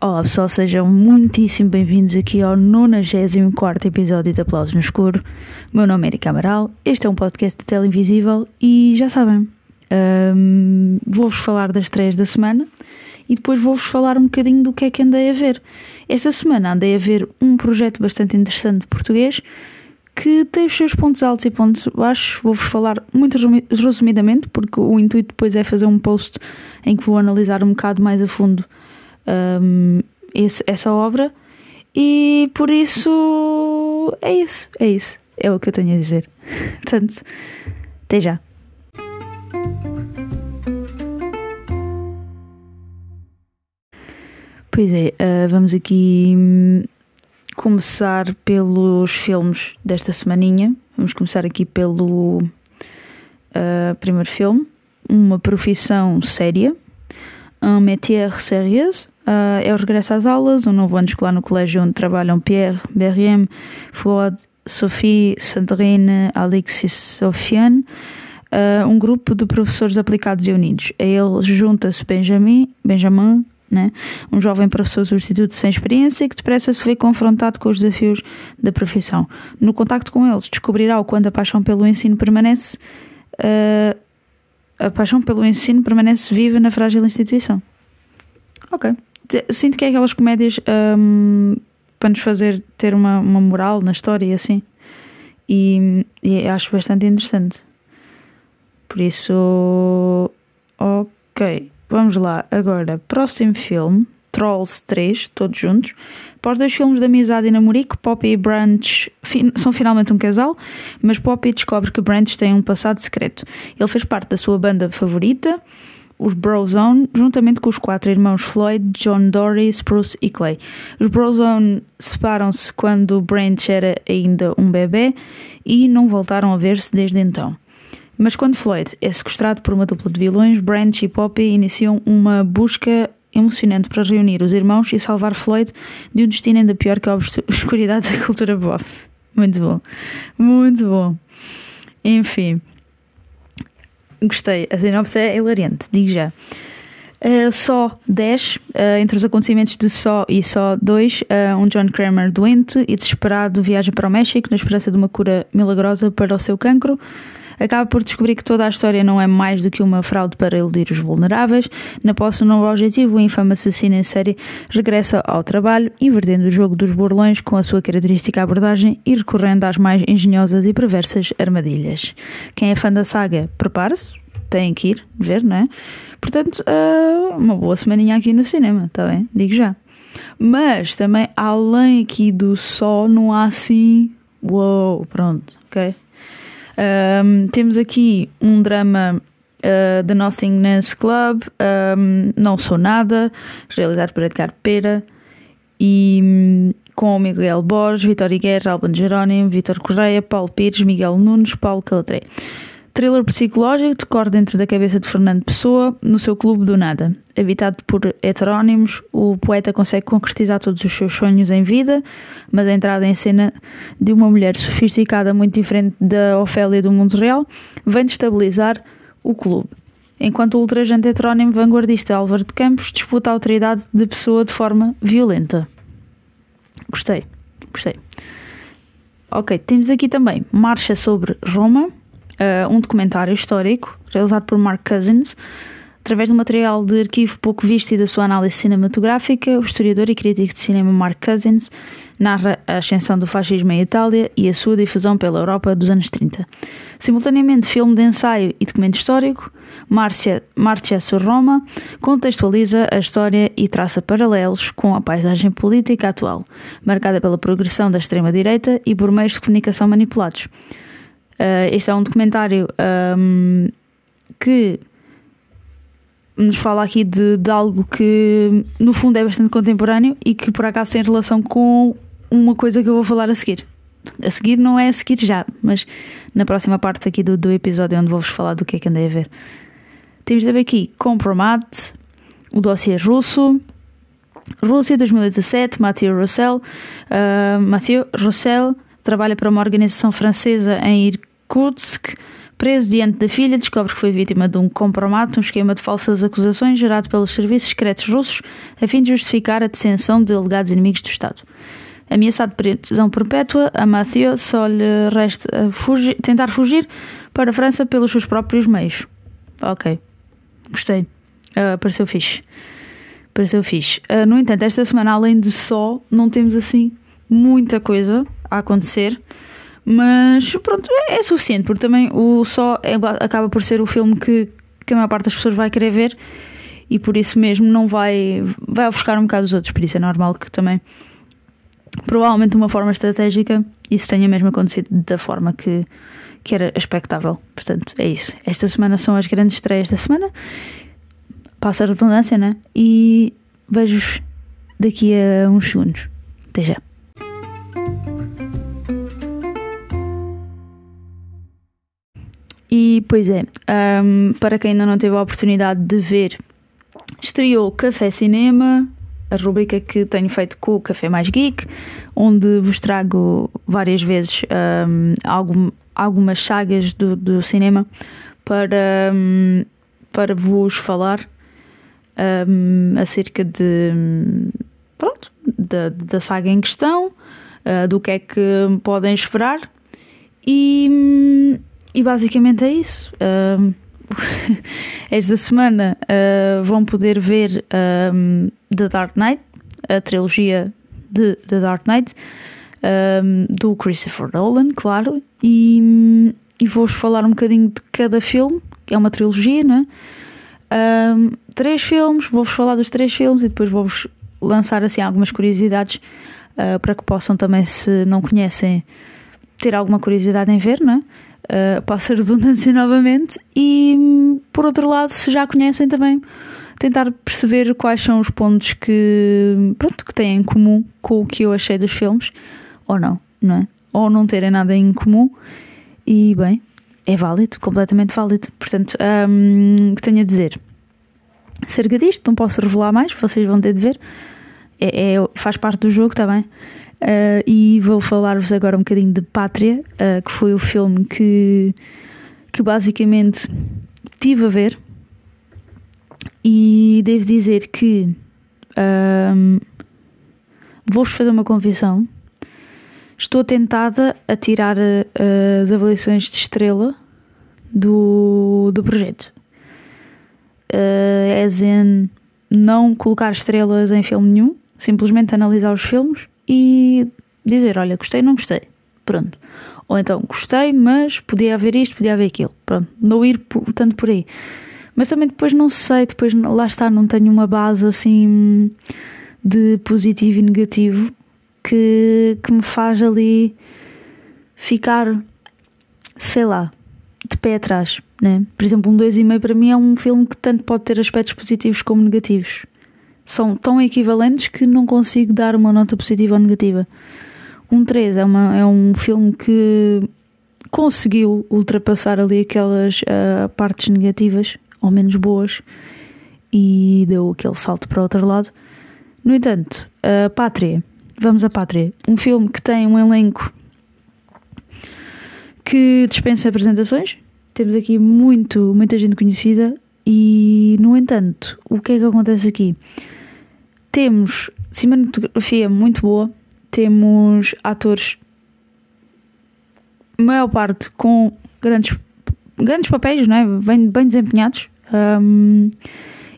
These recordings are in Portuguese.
Olá pessoal, sejam muitíssimo bem-vindos aqui ao 94 episódio de Aplausos no Escuro. Meu nome é Erika Amaral, este é um podcast de Televisível e já sabem, hum, vou-vos falar das três da semana e depois vou-vos falar um bocadinho do que é que andei a ver. Esta semana andei a ver um projeto bastante interessante de português que tem os seus pontos altos e pontos baixos. Vou-vos falar muito resumidamente, porque o intuito depois é fazer um post em que vou analisar um bocado mais a fundo um, esse, essa obra e por isso é isso, é isso, é o que eu tenho a dizer. Portanto, até já. Pois é, uh, vamos aqui hum, começar pelos filmes desta semaninha. Vamos começar aqui pelo uh, primeiro filme, Uma Profissão Séria, Un métier sérieux, Uh, é o regresso às aulas, um novo ano escolar no colégio onde trabalham Pierre, Berriem, Fouad, Sophie, Sandrine, Alexis, Sofiane, uh, um grupo de professores aplicados e unidos. A eles junta-se Benjamin, Benjamin né? um jovem professor substituto sem experiência que depressa se vê confrontado com os desafios da profissão. No contacto com eles, descobrirá o quanto a paixão pelo ensino permanece. Uh, a paixão pelo ensino permanece viva na frágil instituição. Ok sinto que é aquelas comédias um, para nos fazer ter uma, uma moral na história e assim. E, e acho bastante interessante. Por isso, ok. Vamos lá. Agora, próximo filme. Trolls 3, todos juntos. Após dois filmes de amizade e namorico, Poppy e Branch são finalmente um casal, mas Poppy descobre que Branch tem um passado secreto. Ele fez parte da sua banda favorita, os Brozone, juntamente com os quatro irmãos Floyd, John Dory, Spruce e Clay. Os Brozone separam-se quando Branch era ainda um bebê e não voltaram a ver-se desde então. Mas quando Floyd é sequestrado por uma dupla de vilões, Branch e Poppy iniciam uma busca emocionante para reunir os irmãos e salvar Floyd de um destino ainda pior que a obscuridade da cultura pop. Muito bom, muito bom. Enfim. Gostei, a sinopse é hilariante, digo já. Uh, só 10, uh, entre os acontecimentos de Só e Só 2, uh, um John Kramer doente e desesperado viaja para o México na esperança de uma cura milagrosa para o seu cancro acaba por descobrir que toda a história não é mais do que uma fraude para iludir os vulneráveis. Na posse do novo objetivo, o infame assassino em série regressa ao trabalho, invertendo o jogo dos burlões com a sua característica abordagem e recorrendo às mais engenhosas e perversas armadilhas. Quem é fã da saga, prepare-se, tem que ir ver, não é? Portanto, uh, uma boa semaninha aqui no cinema, está bem? Digo já. Mas também, além aqui do só, não há assim. Uou, pronto, ok? Um, temos aqui um drama uh, The Nothingness Club, um, Não Sou Nada, realizado por Edgar Pera, e com Miguel Borges, Vitória Guerra, Alban Jerónimo, Vitor Correia, Paulo Pires, Miguel Nunes, Paulo Calatré. Thriller psicológico decorre dentro da cabeça de Fernando Pessoa, no seu clube do nada. Habitado por heterónimos, o poeta consegue concretizar todos os seus sonhos em vida, mas a entrada em cena de uma mulher sofisticada muito diferente da Ofélia do mundo real vem destabilizar o clube. Enquanto o ultrajante heterónimo vanguardista Álvaro de Campos disputa a autoridade de Pessoa de forma violenta. Gostei, gostei. Ok, temos aqui também Marcha sobre Roma, uh, um documentário histórico realizado por Mark Cousins. Através do material de arquivo pouco visto e da sua análise cinematográfica, o historiador e crítico de cinema Mark Cousins narra a ascensão do fascismo em Itália e a sua difusão pela Europa dos anos 30. Simultaneamente, filme de ensaio e documento histórico, Marcia, Marcia sur Roma contextualiza a história e traça paralelos com a paisagem política atual, marcada pela progressão da extrema-direita e por meios de comunicação manipulados. Uh, este é um documentário um, que nos fala aqui de, de, algo que no fundo é bastante contemporâneo e que por acaso tem relação com uma coisa que eu vou falar a seguir. A seguir não é a seguir já, mas na próxima parte aqui do, do episódio onde vou-vos falar do que é que andei a ver. Temos também aqui Compromat, o dossiê russo, Rússia, 2017, Mathieu Roussel. Uh, Mathieu Roussel trabalha para uma organização francesa em Irkutsk. Preso diante da filha, descobre que foi vítima de um compromato, um esquema de falsas acusações gerado pelos serviços secretos russos a fim de justificar a detenção de alegados inimigos do Estado. Ameaçado de prisão perpétua, a Mathieu só lhe resta fugir, tentar fugir para a França pelos seus próprios meios. Ok, gostei. Uh, pareceu fixe. Pareceu fixe. Uh, no entanto, esta semana, além de só, não temos assim muita coisa a acontecer. Mas pronto, é, é suficiente, porque também o só é, acaba por ser o filme que, que a maior parte das pessoas vai querer ver e por isso mesmo não vai, vai ofuscar um bocado os outros. Por isso é normal que também, provavelmente de uma forma estratégica, isso tenha mesmo acontecido da forma que, que era expectável. Portanto, é isso. Esta semana são as grandes estreias da semana passa a redundância, né? E vejo-vos daqui a uns segundos. Até já. E pois é, um, para quem ainda não teve a oportunidade de ver, estreou Café Cinema, a rubrica que tenho feito com o Café Mais Geek, onde vos trago várias vezes um, algum, algumas sagas do, do cinema para, um, para vos falar um, acerca de pronto, da, da saga em questão, uh, do que é que podem esperar e, e basicamente é isso. Esta semana uh, vão poder ver The Dark Knight, a trilogia de The Dark Knight, um, do Christopher Nolan, claro, e, e vou-vos falar um bocadinho de cada filme, que é uma trilogia, né? Um, três filmes, vou-vos falar dos três filmes e depois vou-vos lançar assim algumas curiosidades uh, para que possam também, se não conhecem, ter alguma curiosidade em ver, não é? Uh, posso ser redundância novamente e por outro lado, se já conhecem também, tentar perceber quais são os pontos que pronto, que têm em comum com o que eu achei dos filmes ou não, não é? Ou não terem nada em comum e bem, é válido, completamente válido. Portanto, um, o que tenho a dizer? Acerca disto, não posso revelar mais, vocês vão ter de ver. É, é faz parte do jogo também. Uh, e vou falar-vos agora um bocadinho de Pátria, uh, que foi o filme que, que basicamente tive a ver. E devo dizer que um, vou-vos fazer uma confissão Estou tentada a tirar uh, as avaliações de estrela do, do projeto. Uh, as in não colocar estrelas em filme nenhum, simplesmente analisar os filmes e dizer: olha, gostei, não gostei. Pronto. Ou então, gostei, mas podia haver isto, podia haver aquilo. Pronto. Não ir por, tanto por aí. Mas também depois não sei, depois lá está, não tenho uma base assim de positivo e negativo que, que me faz ali ficar, sei lá, de pé atrás. Né? Por exemplo, um 2,5 para mim é um filme que tanto pode ter aspectos positivos como negativos. São tão equivalentes que não consigo dar uma nota positiva ou negativa. Um 3 é, uma, é um filme que conseguiu ultrapassar ali aquelas uh, partes negativas, ou menos boas, e deu aquele salto para o outro lado. No entanto, a Pátria Vamos à Pátria. Um filme que tem um elenco que dispensa apresentações. Temos aqui muito, muita gente conhecida e, no entanto, o que é que acontece aqui? Temos cinematografia muito boa, temos atores, maior parte com grandes, grandes papéis, não é? bem, bem desempenhados um,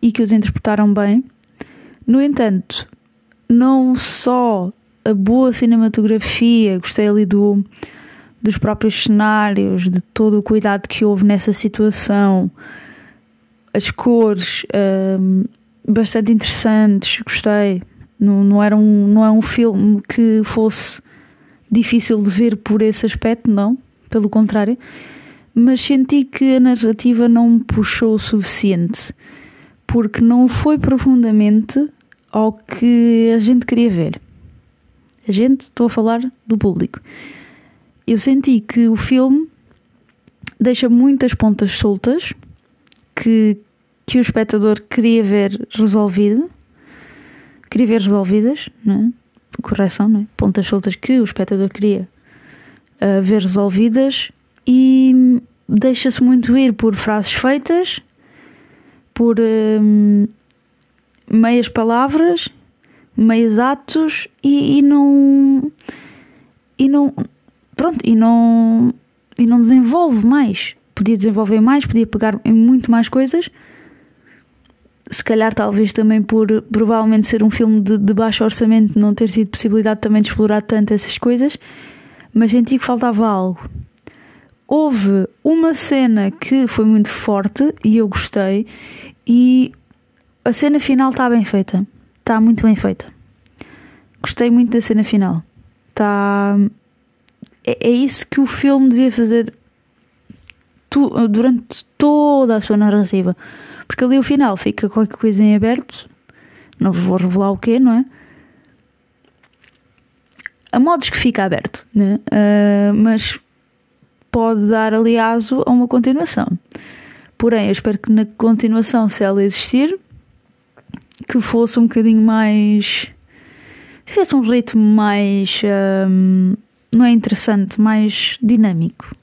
e que os interpretaram bem. No entanto, não só a boa cinematografia, gostei ali do, dos próprios cenários, de todo o cuidado que houve nessa situação, as cores um, bastante interessantes, gostei. Não, não, era um, não é um filme que fosse difícil de ver por esse aspecto, não, pelo contrário, mas senti que a narrativa não me puxou o suficiente porque não foi profundamente ao que a gente queria ver. A gente, estou a falar do público. Eu senti que o filme deixa muitas pontas soltas que, que o espectador queria ver resolvido, queria ver resolvidas, é? correção, não é? pontas soltas que o espectador queria uh, ver resolvidas e deixa-se muito ir por frases feitas, por uh, meias palavras, meios atos e, e não e não pronto e não e não desenvolve mais podia desenvolver mais podia pegar em muito mais coisas se calhar talvez também por provavelmente ser um filme de, de baixo orçamento não ter sido possibilidade também de explorar tanto essas coisas mas senti que faltava algo. Houve uma cena que foi muito forte e eu gostei e a cena final está bem feita. Está muito bem feita. Gostei muito da cena final. Está é, é isso que o filme devia fazer tu, durante toda a sua narrativa porque ali o final fica qualquer coisa em aberto, não vou revelar o quê, não é? A modos que fica aberto, né? Uh, mas pode dar ali aso a uma continuação. Porém, eu espero que na continuação, se ela existir, que fosse um bocadinho mais. tivesse um ritmo mais. Um, ah, não é interessante, mais dinâmico.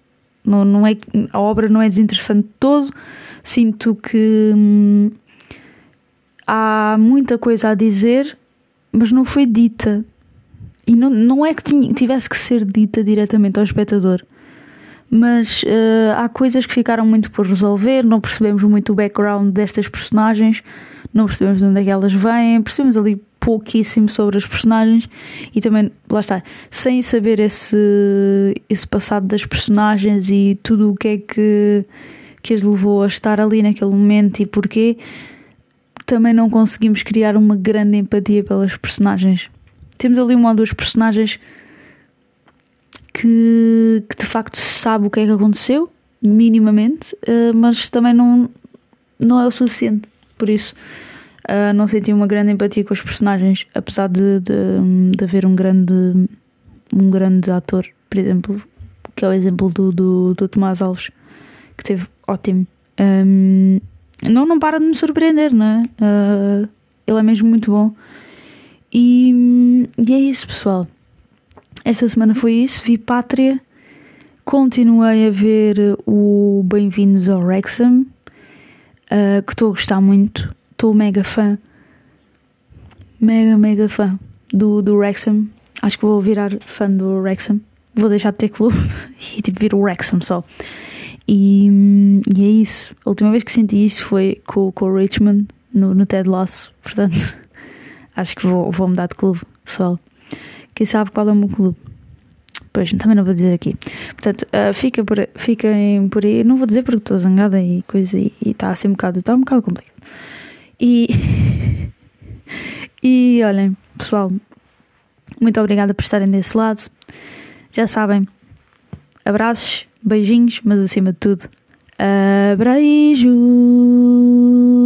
Não, não é, a obra não é desinteressante de todo, sinto que hum, há muita coisa a dizer, mas não foi dita. E não, não é que tivesse que ser dita diretamente ao espectador, mas uh, há coisas que ficaram muito por resolver, não percebemos muito o background destas personagens, não percebemos de onde é que elas vêm, percebemos ali pouquíssimo sobre as personagens e também, lá está, sem saber esse, esse passado das personagens e tudo o que é que que as levou a estar ali naquele momento e porquê, também não conseguimos criar uma grande empatia pelas personagens. Temos ali uma ou duas personagens que, que de facto se sabe o que é que aconteceu, minimamente, eh, mas também não, não é o suficiente. Por isso, eh, não senti uma grande empatia com os personagens, apesar de, de, de haver um grande, um grande ator, por exemplo, que é o exemplo do, do, do Tomás Alves, que teve ótimo. Um, não, não para de me surpreender, não é? Uh, ele é mesmo muito bom. E, e é isso, pessoal. Esta semana foi isso. Vi Pátria. Continuei a ver o Bem-vindos ao Wrexham, uh, que estou a gostar muito. Estou mega fã. Mega, mega fã do, do Wrexham. Acho que vou virar fã do Wrexham. Vou deixar de ter clube e tipo vir o Wrexham só. E, e, é isso. A última vez que senti isso foi com, com o Richmond no, no Ted Lasso. Portanto, acho que vou, vou mudar de clube, pessoal. Quem sabe qual é o meu clube? Pois, também não vou dizer aqui. Portanto, uh, fica por, fiquem por aí. Não vou dizer porque estou zangada e coisa e está assim um bocado, está um bocado complicado. E, e olhem, pessoal, muito obrigada por estarem desse lado. Já sabem, abraços Beijinhos, mas acima de tudo, abraijos.